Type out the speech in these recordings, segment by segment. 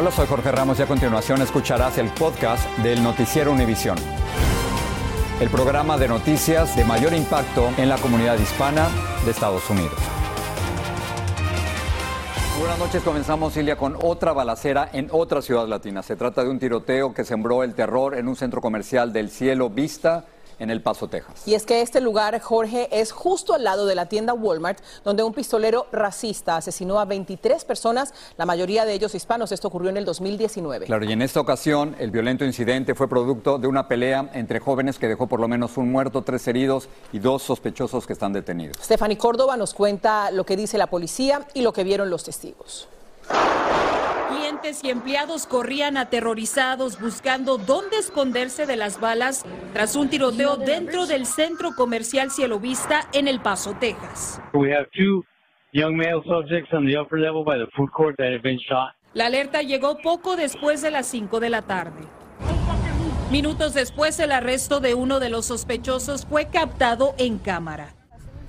Hola, soy Jorge Ramos y a continuación escucharás el podcast del Noticiero Univisión. El programa de noticias de mayor impacto en la comunidad hispana de Estados Unidos. Buenas noches, comenzamos Silvia con otra balacera en otra ciudad latina. Se trata de un tiroteo que sembró el terror en un centro comercial del Cielo Vista en El Paso, Texas. Y es que este lugar, Jorge, es justo al lado de la tienda Walmart, donde un pistolero racista asesinó a 23 personas, la mayoría de ellos hispanos. Esto ocurrió en el 2019. Claro, y en esta ocasión el violento incidente fue producto de una pelea entre jóvenes que dejó por lo menos un muerto, tres heridos y dos sospechosos que están detenidos. Stephanie Córdoba nos cuenta lo que dice la policía y lo que vieron los testigos. Clientes y empleados corrían aterrorizados buscando dónde esconderse de las balas tras un tiroteo dentro del centro comercial Cielo Vista en El Paso, Texas. La alerta llegó poco después de las 5 de la tarde. Minutos después, el arresto de uno de los sospechosos fue captado en cámara.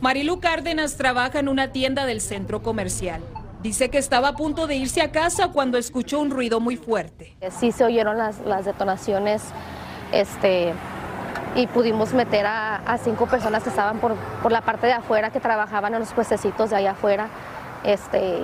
Marilu Cárdenas trabaja en una tienda del centro comercial. Dice que estaba a punto de irse a casa cuando escuchó un ruido muy fuerte. Sí se oyeron las, detonaciones este, y pudimos meter a, cinco personas que estaban por, por, la parte de afuera, que trabajaban en los puestecitos de allá afuera, este,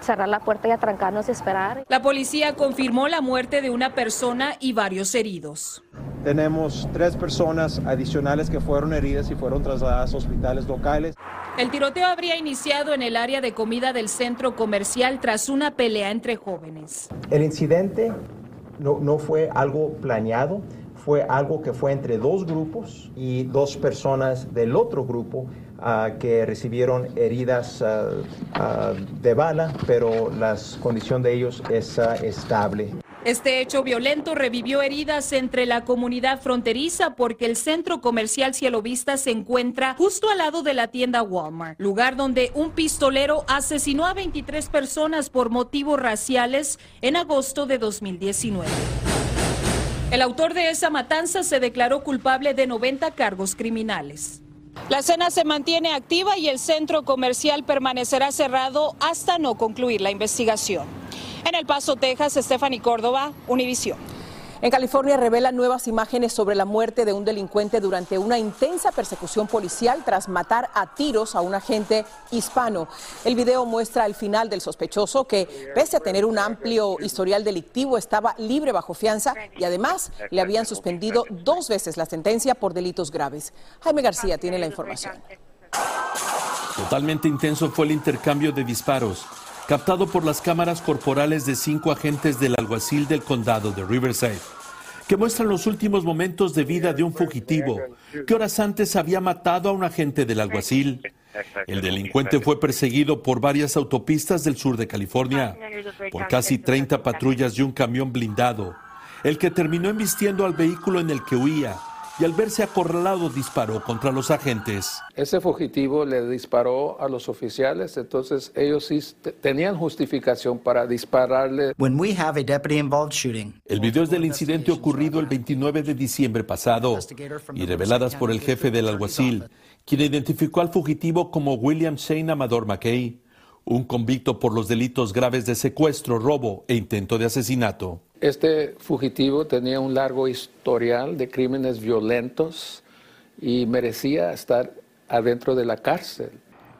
cerrar la puerta y atrancarnos y esperar. La policía confirmó la muerte de una persona y varios heridos. Tenemos tres personas adicionales que fueron heridas y fueron trasladadas a hospitales locales. El tiroteo habría iniciado en el área de comida del centro comercial tras una pelea entre jóvenes. El incidente no, no fue algo planeado, fue algo que fue entre dos grupos y dos personas del otro grupo que recibieron heridas uh, uh, de bala, pero la condición de ellos es estable. Este hecho violento revivió heridas entre la comunidad fronteriza porque el centro comercial Cielo Vista se encuentra justo al lado de la tienda Walmart, lugar donde un pistolero asesinó a 23 personas por motivos raciales en agosto de 2019. El autor de esa matanza se declaró culpable de 90 cargos criminales. La escena se mantiene activa y el centro comercial permanecerá cerrado hasta no concluir la investigación. En El Paso, Texas, Stephanie Córdoba, Univisión. En California revelan nuevas imágenes sobre la muerte de un delincuente durante una intensa persecución policial tras matar a tiros a un agente hispano. El video muestra el final del sospechoso que, pese a tener un amplio historial delictivo, estaba libre bajo fianza y además le habían suspendido dos veces la sentencia por delitos graves. Jaime García tiene la información. Totalmente intenso fue el intercambio de disparos captado por las cámaras corporales de cinco agentes del alguacil del condado de Riverside, que muestran los últimos momentos de vida de un fugitivo que horas antes había matado a un agente del alguacil. El delincuente fue perseguido por varias autopistas del sur de California, por casi 30 patrullas y un camión blindado, el que terminó embistiendo al vehículo en el que huía y al verse acorralado disparó contra los agentes. Ese fugitivo le disparó a los oficiales, entonces ellos sí tenían justificación para dispararle. El video es del incidente ocurrido el 29 de diciembre pasado y reveladas por el jefe del alguacil, quien identificó al fugitivo como William Shane Amador McKay, un convicto por los delitos graves de secuestro, robo e intento de asesinato. Este fugitivo tenía un largo historial de crímenes violentos y merecía estar adentro de la cárcel.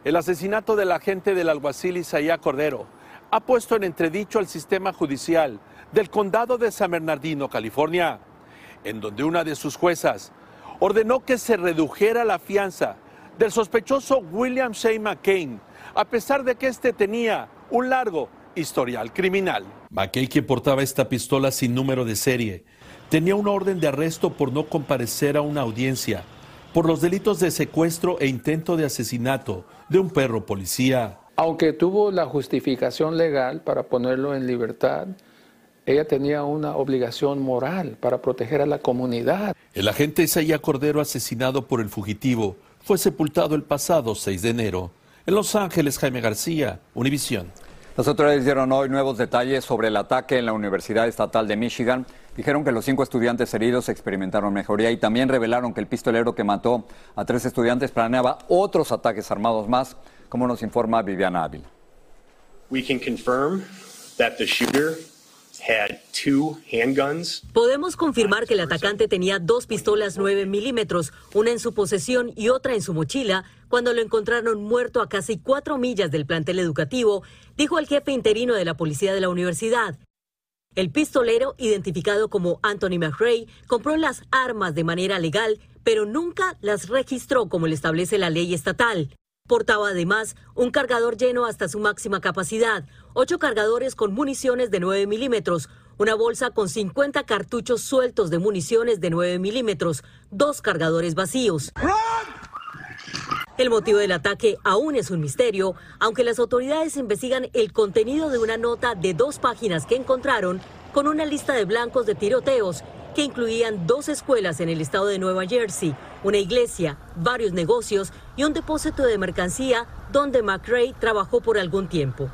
El asesinato del agente del alguacil Isaías Cordero ha puesto en entredicho el sistema judicial del condado de San Bernardino, California, en donde una de sus juezas ordenó que se redujera la fianza del sospechoso William Shane McCain, a pesar de que éste tenía un largo historial criminal. McCain, quien portaba esta pistola sin número de serie, tenía una orden de arresto por no comparecer a una audiencia por los delitos de secuestro e intento de asesinato de un perro policía. Aunque tuvo la justificación legal para ponerlo en libertad, ella tenía una obligación moral para proteger a la comunidad. El agente Isaías Cordero, asesinado por el fugitivo, fue sepultado el pasado 6 de enero. En Los Ángeles, Jaime García, Univisión. Las autoridades dieron hoy nuevos detalles sobre el ataque en la Universidad Estatal de Michigan. Dijeron que los cinco estudiantes heridos experimentaron mejoría y también revelaron que el pistolero que mató a tres estudiantes planeaba otros ataques armados más, como nos informa Viviana Ávila. We can confirm that the shooter had two handguns. Podemos confirmar que el atacante tenía dos pistolas 9 milímetros, una en su posesión y otra en su mochila, cuando lo encontraron muerto a casi cuatro millas del plantel educativo, dijo el jefe interino de la policía de la universidad. El pistolero, identificado como Anthony McRae, compró las armas de manera legal, pero nunca las registró como le establece la ley estatal. Portaba además un cargador lleno hasta su máxima capacidad, ocho cargadores con municiones de 9 milímetros, una bolsa con 50 cartuchos sueltos de municiones de 9 milímetros, dos cargadores vacíos. El motivo del ataque aún es un misterio, aunque las autoridades investigan el contenido de una nota de dos páginas que encontraron con una lista de blancos de tiroteos que incluían dos escuelas en el estado de Nueva Jersey, una iglesia, varios negocios y un depósito de mercancía donde McRae trabajó por algún tiempo.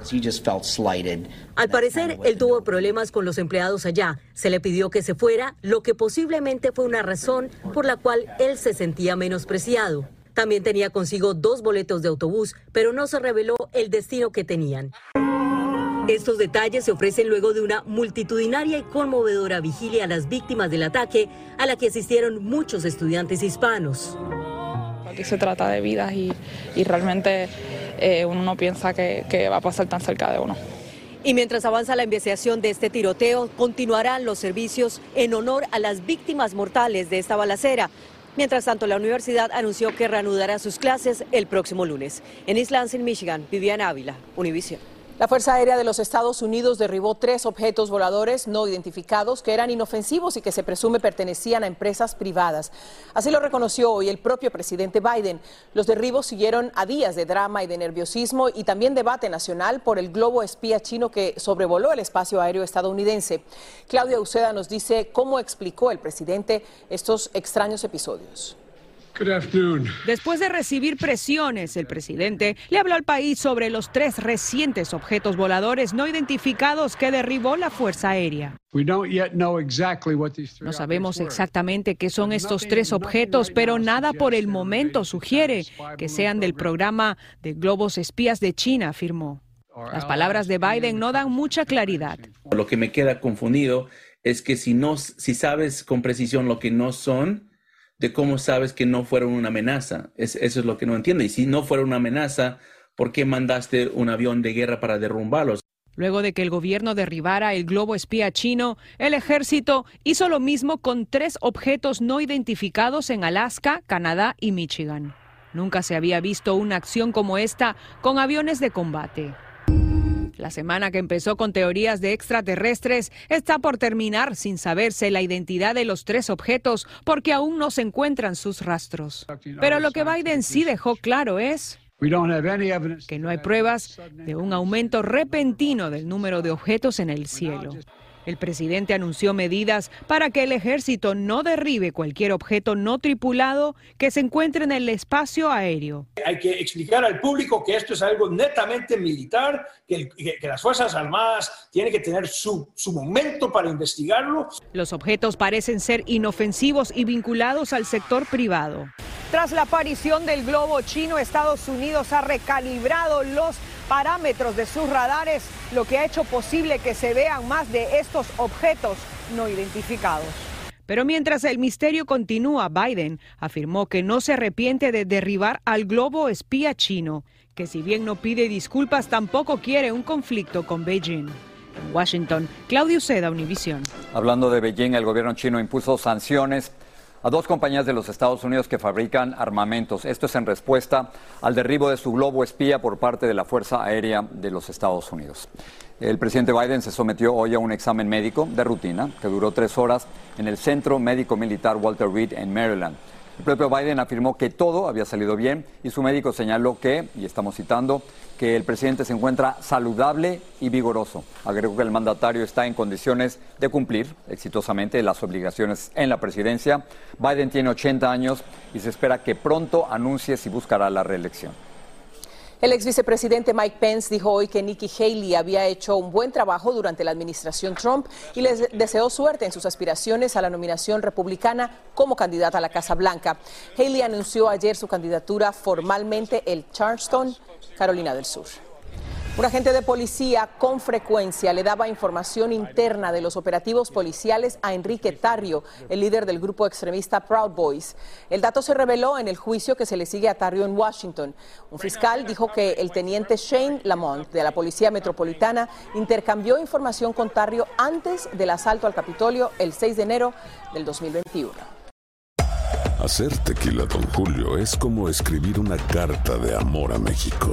Al parecer, él tuvo problemas con los empleados allá. Se le pidió que se fuera, lo que posiblemente fue una razón por la cual él se sentía menospreciado. También tenía consigo dos boletos de autobús, pero no se reveló el destino que tenían. Estos detalles se ofrecen luego de una multitudinaria y conmovedora vigilia a las víctimas del ataque, a la que asistieron muchos estudiantes hispanos. Aquí se trata de vidas y, realmente eh, uno no piensa que, que va a pasar tan cerca de uno. Y mientras avanza la investigación de este tiroteo, continuarán los servicios en honor a las víctimas mortales de esta balacera. Mientras tanto, la universidad anunció que reanudará sus clases el próximo lunes. En East Lansing, Michigan, Viviana Ávila, Univision. La Fuerza Aérea de los Estados Unidos derribó tres objetos voladores no identificados que eran inofensivos y que se presume pertenecían a empresas privadas. Así lo reconoció hoy el propio presidente Biden. Los derribos siguieron a días de drama y de nerviosismo y también debate nacional por el globo espía chino que sobrevoló el espacio aéreo estadounidense. Claudia Uceda nos dice cómo explicó el presidente estos extraños episodios. Después de recibir presiones, el presidente le habló al país sobre los tres recientes objetos voladores no identificados que derribó la Fuerza Aérea. No sabemos exactamente qué son estos tres objetos, pero nada por el momento sugiere que sean del programa de globos espías de China, afirmó. Las palabras de Biden no dan mucha claridad. Lo que me queda confundido es que si no, si sabes con precisión lo que no son, de cómo sabes que no fueron una amenaza. eso es lo que no entiendo. Y si no fuera una amenaza, ¿por qué mandaste un avión de guerra para derrumbarlos? Luego de que el gobierno derribara el globo espía chino, el ejército hizo lo mismo con tres objetos no identificados en Alaska, Canadá y Michigan. Nunca se había visto una acción como esta con aviones de combate. La semana que empezó con teorías de extraterrestres está por terminar sin saberse la identidad de los tres objetos porque aún no se encuentran sus rastros. Pero lo que Biden sí dejó claro es que no hay pruebas de un aumento repentino del número de objetos en el cielo. El presidente anunció medidas para que el ejército no derribe cualquier objeto no tripulado que se encuentre en el espacio aéreo. Hay que explicar al público que esto es algo netamente militar, que, las Fuerzas Armadas tienen que tener su, su momento para investigarlo. Los objetos parecen ser inofensivos y vinculados al sector privado. Tras la aparición del globo chino, Estados Unidos ha recalibrado los parámetros de sus radares, lo que ha hecho posible que se vean más de estos objetos no identificados. Pero mientras el misterio continúa, Biden afirmó que no se arrepiente de derribar al globo espía chino, que si bien no pide disculpas, tampoco quiere un conflicto con Beijing. En Washington, Claudio Seda, Univisión. Hablando de Beijing, el gobierno chino impuso sanciones a dos compañías de los Estados Unidos que fabrican armamentos. Esto es en respuesta al derribo de su globo espía por parte de la Fuerza Aérea de los Estados Unidos. El presidente Biden se sometió hoy a un examen médico de rutina que duró tres horas en el Centro Médico Militar Walter Reed en Maryland. El propio Biden afirmó que todo había salido bien y su médico señaló que, y estamos citando, que el presidente se encuentra saludable y vigoroso. Agregó que el mandatario está en condiciones de cumplir exitosamente las obligaciones en la presidencia. Biden tiene 80 años y se espera que pronto anuncie si buscará la reelección. El ex vicepresidente Mike Pence dijo hoy que Nikki Haley había hecho un buen trabajo durante la administración Trump y les deseó suerte en sus aspiraciones a la nominación republicana como candidata a la Casa Blanca. Haley anunció ayer su candidatura formalmente el Charleston, Carolina del Sur. Un agente de policía con frecuencia le daba información interna de los operativos policiales a Enrique Tarrio, el líder del grupo extremista Proud Boys. El dato se reveló en el juicio que se le sigue a Tarrio en Washington. Un fiscal dijo que el teniente Shane Lamont de la Policía Metropolitana intercambió información con Tarrio antes del asalto al Capitolio el 6 de enero del 2021. Hacer tequila, don Julio, es como escribir una carta de amor a México.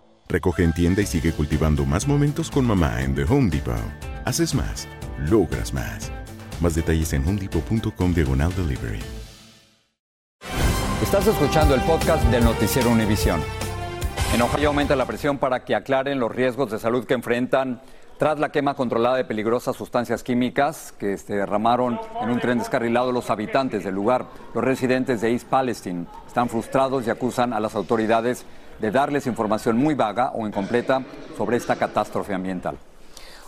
Recoge en tienda y sigue cultivando más momentos con mamá en The Home Depot. Haces más, logras más. Más detalles en homedepot.com diagonal delivery. Estás escuchando el podcast del noticiero Univisión. En Ohio aumenta la presión para que aclaren los riesgos de salud que enfrentan tras la quema controlada de peligrosas sustancias químicas que se derramaron en un tren descarrilado los habitantes del lugar. Los residentes de East Palestine están frustrados y acusan a las autoridades de darles información muy vaga o incompleta sobre esta catástrofe ambiental.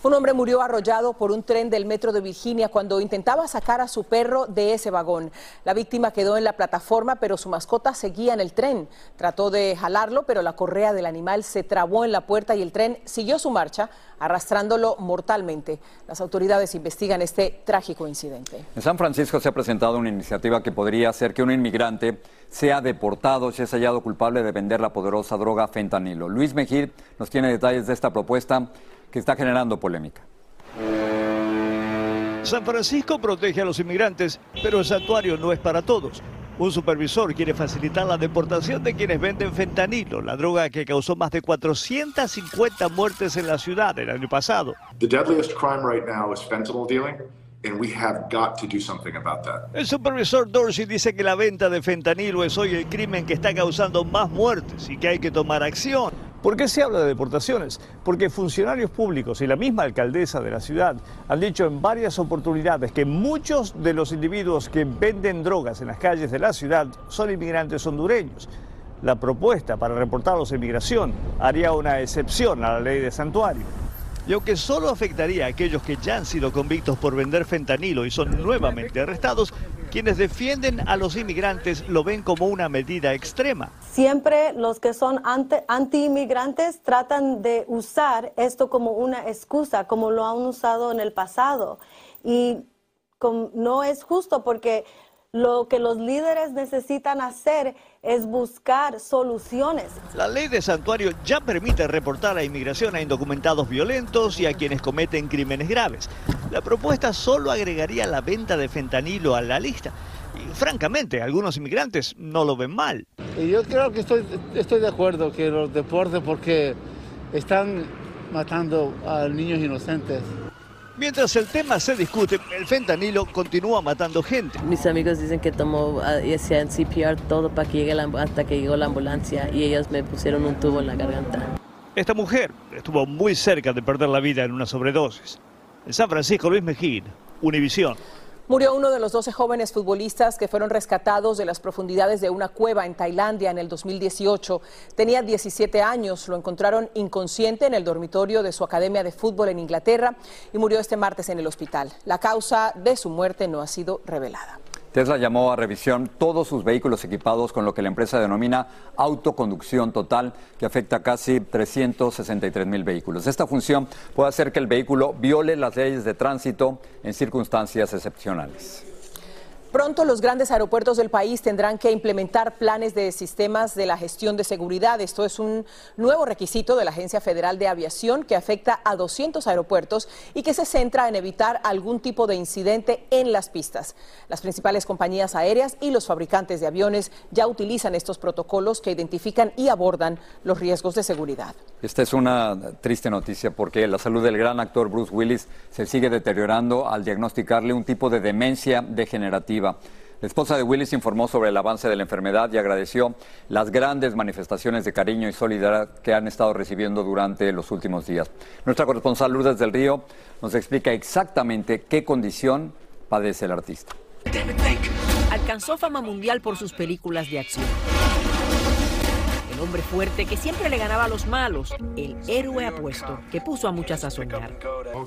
Un hombre murió arrollado por un tren del metro de Virginia cuando intentaba sacar a su perro de ese vagón. La víctima quedó en la plataforma, pero su mascota seguía en el tren. Trató de jalarlo, pero la correa del animal se trabó en la puerta y el tren siguió su marcha, arrastrándolo mortalmente. Las autoridades investigan este trágico incidente. En San Francisco se ha presentado una iniciativa que podría hacer que un inmigrante sea deportado si es hallado culpable de vender la poderosa droga fentanilo. Luis Mejir nos tiene detalles de esta propuesta que está generando polémica. San Francisco protege a los inmigrantes, pero el santuario no es para todos. Un supervisor quiere facilitar la deportación de quienes venden fentanilo, la droga que causó más de 450 muertes en la ciudad el año pasado. The deadliest crime right now is fentanyl dealing. And we have got to do something about that. El supervisor Dorsey dice que la venta de fentanilo es hoy el crimen que está causando más muertes y que hay que tomar acción. ¿Por qué se habla de deportaciones? Porque funcionarios públicos y la misma alcaldesa de la ciudad han dicho en varias oportunidades que muchos de los individuos que venden drogas en las calles de la ciudad son inmigrantes hondureños. La propuesta para reportarlos a inmigración haría una excepción a la ley de santuario. Y aunque solo afectaría a aquellos que ya han sido convictos por vender fentanilo y son nuevamente arrestados, quienes defienden a los inmigrantes lo ven como una medida extrema. Siempre los que son anti-inmigrantes tratan de usar esto como una excusa, como lo han usado en el pasado. Y no es justo porque lo que los líderes necesitan hacer es buscar soluciones. La ley de santuario ya permite reportar a inmigración a indocumentados violentos y a quienes cometen crímenes graves. La propuesta solo agregaría la venta de fentanilo a la lista. Y francamente, algunos inmigrantes no lo ven mal. Y yo creo que estoy, estoy de acuerdo que los deportes porque están matando a niños inocentes. Mientras el tema se discute, el fentanilo continúa matando gente. Mis amigos dicen que tomó ese ah, CPR todo para que llegue la, hasta que llegó la ambulancia y ellos me pusieron un tubo en la garganta. Esta mujer estuvo muy cerca de perder la vida en una sobredosis. En San Francisco, Luis Mejía, Univisión. Murió uno de los 12 jóvenes futbolistas que fueron rescatados de las profundidades de una cueva en Tailandia en el 2018. Tenía 17 años, lo encontraron inconsciente en el dormitorio de su academia de fútbol en Inglaterra y murió este martes en el hospital. La causa de su muerte no ha sido revelada. Tesla llamó a revisión todos sus vehículos equipados con lo que la empresa denomina autoconducción total, que afecta a casi 363 mil vehículos. Esta función puede hacer que el vehículo viole las leyes de tránsito en circunstancias excepcionales. Pronto los grandes aeropuertos del país tendrán que implementar planes de sistemas de la gestión de seguridad. Esto es un nuevo requisito de la Agencia Federal de Aviación que afecta a 200 aeropuertos y que se centra en evitar algún tipo de incidente en las pistas. Las principales compañías aéreas y los fabricantes de aviones ya utilizan estos protocolos que identifican y abordan los riesgos de seguridad. Esta es una triste noticia porque la salud del gran actor Bruce Willis se sigue deteriorando al diagnosticarle un tipo de demencia degenerativa la esposa de Willis informó sobre el avance de la enfermedad y agradeció las grandes manifestaciones de cariño y solidaridad que han estado recibiendo durante los últimos días. Nuestra corresponsal Lourdes del Río nos explica exactamente qué condición padece el artista. Alcanzó fama mundial por sus películas de acción. El hombre fuerte que siempre le ganaba a los malos, el héroe apuesto que puso a muchas a soñar.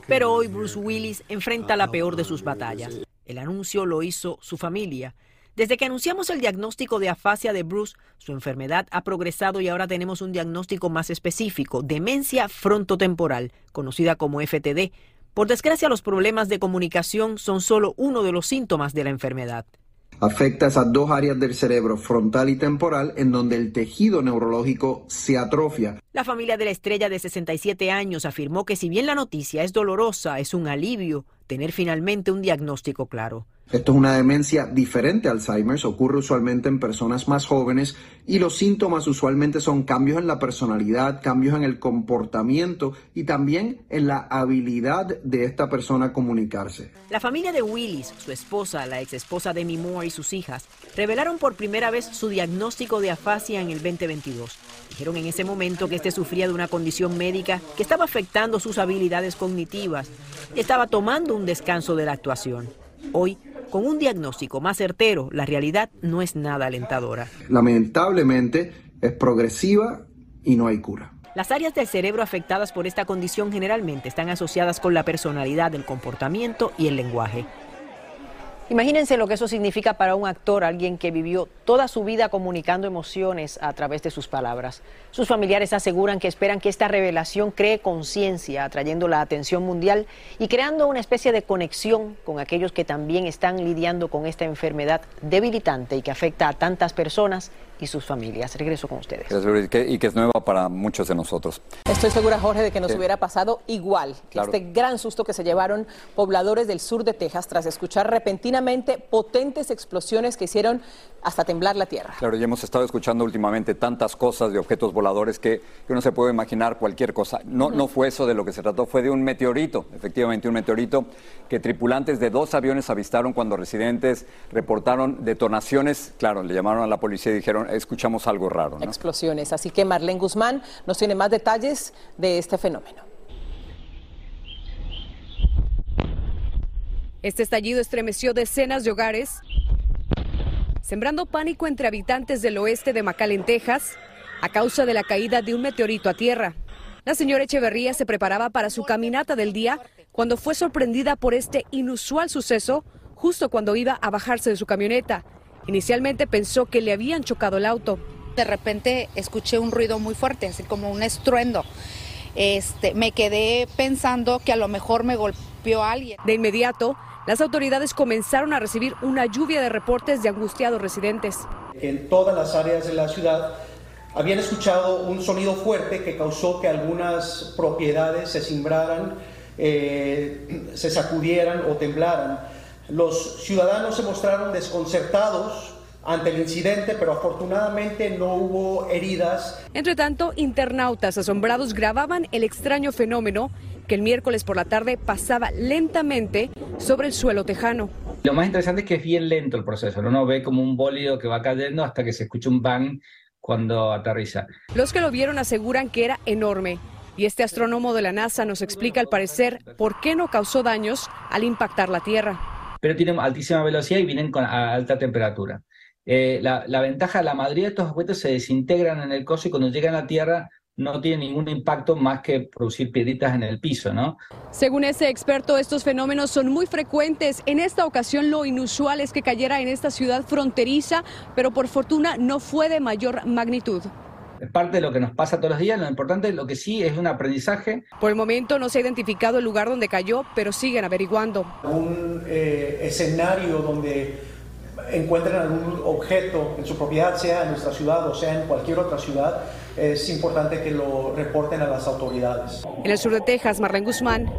Pero hoy Bruce Willis enfrenta la peor de sus batallas, el anuncio lo hizo su familia. Desde que anunciamos el diagnóstico de afasia de Bruce, su enfermedad ha progresado y ahora tenemos un diagnóstico más específico, demencia frontotemporal, conocida como FTD. Por desgracia, los problemas de comunicación son solo uno de los síntomas de la enfermedad. Afecta esas dos áreas del cerebro, frontal y temporal, en donde el tejido neurológico se atrofia. La familia de la estrella de 67 años afirmó que si bien la noticia es dolorosa, es un alivio tener finalmente un diagnóstico claro. Esto es una demencia diferente a Alzheimer's, ocurre usualmente en personas más jóvenes y los síntomas usualmente son cambios en la personalidad, cambios en el comportamiento y también en la habilidad de esta persona a comunicarse. La familia de Willis, su esposa, la ex esposa de Moore y sus hijas, revelaron por primera vez su diagnóstico de afasia en el 2022. Dijeron en ese momento que este sufría de una condición médica que estaba afectando sus habilidades cognitivas y estaba tomando un descanso de la actuación. Hoy con un diagnóstico más certero, la realidad no es nada alentadora. Lamentablemente es progresiva y no hay cura. Las áreas del cerebro afectadas por esta condición generalmente están asociadas con la personalidad, el comportamiento y el lenguaje. Imagínense lo que eso significa para un actor, alguien que vivió toda su vida comunicando emociones a través de sus palabras. Sus familiares aseguran que esperan que esta revelación cree conciencia, atrayendo la atención mundial y creando una especie de conexión con aquellos que también están lidiando con esta enfermedad debilitante y que afecta a tantas personas y sus familias. Regreso con ustedes. Y que, es nueva para muchos de nosotros. Estoy segura, Jorge, de que nos hubiera pasado igual. Este gran susto que se llevaron pobladores del sur de Texas tras escuchar repentinamente potentes explosiones que hicieron hasta temblar la tierra. Claro, y hemos estado escuchando últimamente tantas cosas de objetos voladores que, uno se puede imaginar cualquier cosa. No, no fue eso de lo que se trató, fue de un meteorito, efectivamente un meteorito que tripulantes de dos aviones avistaron cuando residentes reportaron detonaciones. Claro, le llamaron a la policía y dijeron, escuchamos algo raro. Explosiones. Así que Marlene Guzmán nos tiene más detalles de este fenómeno. Este estallido estremeció decenas de hogares, sembrando pánico entre habitantes del oeste de McAllen, Texas, a causa de la caída de un meteorito a tierra. La señora Echeverría se preparaba para su caminata del día cuando fue sorprendida por este inusual suceso justo cuando iba a bajarse de su camioneta. Inicialmente pensó que le habían chocado el auto. De repente escuché un ruido muy fuerte, así como un estruendo. Este, me quedé pensando que a lo mejor me golpeó alguien. De inmediato, las autoridades comenzaron a recibir una lluvia de reportes de angustiados residentes. En todas las áreas de la ciudad habían escuchado un sonido fuerte que causó que algunas propiedades se cimbraran, eh, se sacudieran o temblaran. Los ciudadanos se mostraron desconcertados ante el incidente, pero afortunadamente no hubo heridas. Entre tanto, internautas asombrados grababan el extraño fenómeno que el miércoles por la tarde pasaba lentamente sobre el suelo tejano. Lo más interesante es que es bien lento el proceso, ¿no? uno ve como un bólido que va cayendo hasta que se escucha un bang cuando aterriza. Los que lo vieron aseguran que era enorme. Y este astrónomo de la NASA nos explica al parecer por qué no causó daños al impactar la Tierra. Pero tienen altísima velocidad y vienen con a alta temperatura. Eh, la, la, ventaja, la mayoría de estos objetos se desintegran en el coso y cuando llegan a tierra no tienen ningún impacto más que producir piedritas en el piso, ¿no? Según ese experto, estos fenómenos son muy frecuentes. En esta ocasión lo inusual es que cayera en esta ciudad fronteriza, pero por fortuna no fue de mayor magnitud. Es parte de lo que nos pasa todos los días, lo importante, lo que sí es un aprendizaje. Por el momento no se ha identificado el lugar donde cayó, pero siguen averiguando. Un eh, escenario donde encuentren algún objeto en su propiedad, sea en nuestra ciudad o sea en cualquier otra ciudad, es importante que lo reporten a las autoridades. En el sur de Texas, Marlene Guzmán,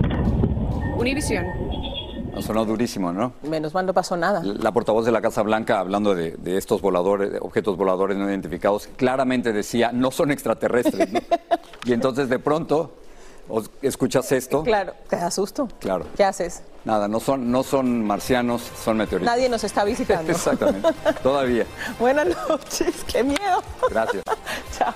Univisión. Sonó durísimo, ¿no? Menos mal no pasó nada. La portavoz de la Casa Blanca, hablando de, de estos voladores, objetos voladores no identificados, claramente decía, no son extraterrestres. ¿no? y entonces de pronto escuchas esto. Claro, te da susto. Claro. ¿Qué haces? Nada, no son, no son marcianos, son meteoritos. Nadie nos está visitando. Exactamente, todavía. Buenas noches, qué miedo. Gracias. Chao.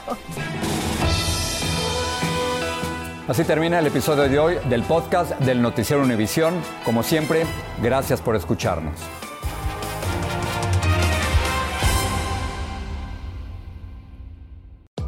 Así termina el episodio de hoy del podcast del Noticiero Univisión. Como siempre, gracias por escucharnos.